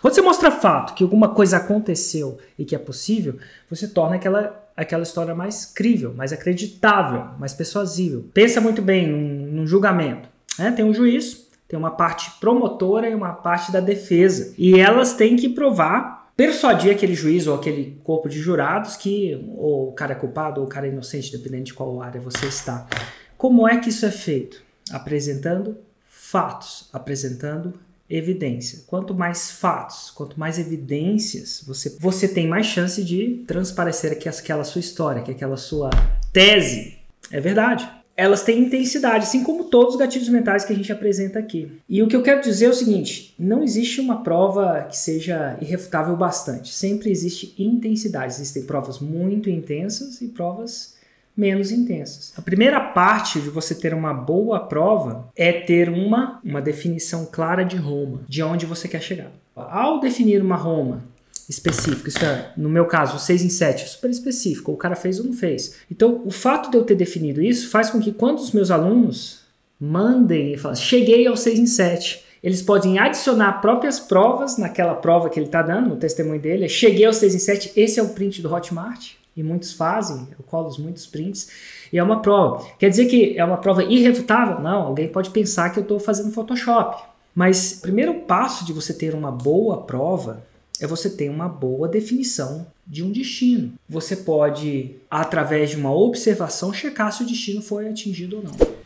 Quando você mostra fato que alguma coisa aconteceu e que é possível, você torna aquela, aquela história mais crível, mais acreditável, mais persuasível. Pensa muito bem num, num julgamento. Né? Tem um juiz, tem uma parte promotora e uma parte da defesa. E elas têm que provar, persuadir aquele juiz ou aquele corpo de jurados que ou o cara é culpado ou o cara é inocente, dependendo de qual área você está. Como é que isso é feito? Apresentando fatos, apresentando evidência. Quanto mais fatos, quanto mais evidências, você, você tem mais chance de transparecer que aquela sua história, que aquela sua tese é verdade. Elas têm intensidade, assim como todos os gatilhos mentais que a gente apresenta aqui. E o que eu quero dizer é o seguinte: não existe uma prova que seja irrefutável bastante. Sempre existe intensidade. Existem provas muito intensas e provas menos intensas. A primeira parte de você ter uma boa prova é ter uma, uma definição clara de Roma, de onde você quer chegar. Ao definir uma Roma específica, isso é, no meu caso, 6 em 7, é super específico, o cara fez ou não fez. Então, o fato de eu ter definido isso faz com que quando os meus alunos mandem e falem, cheguei ao 6 em 7, eles podem adicionar próprias provas naquela prova que ele está dando, no testemunho dele. Cheguei ao 6 em 7, esse é o print do Hotmart e muitos fazem, eu colo muitos prints, e é uma prova. Quer dizer que é uma prova irrefutável? Não, alguém pode pensar que eu estou fazendo Photoshop. Mas o primeiro passo de você ter uma boa prova é você ter uma boa definição de um destino. Você pode, através de uma observação, checar se o destino foi atingido ou não.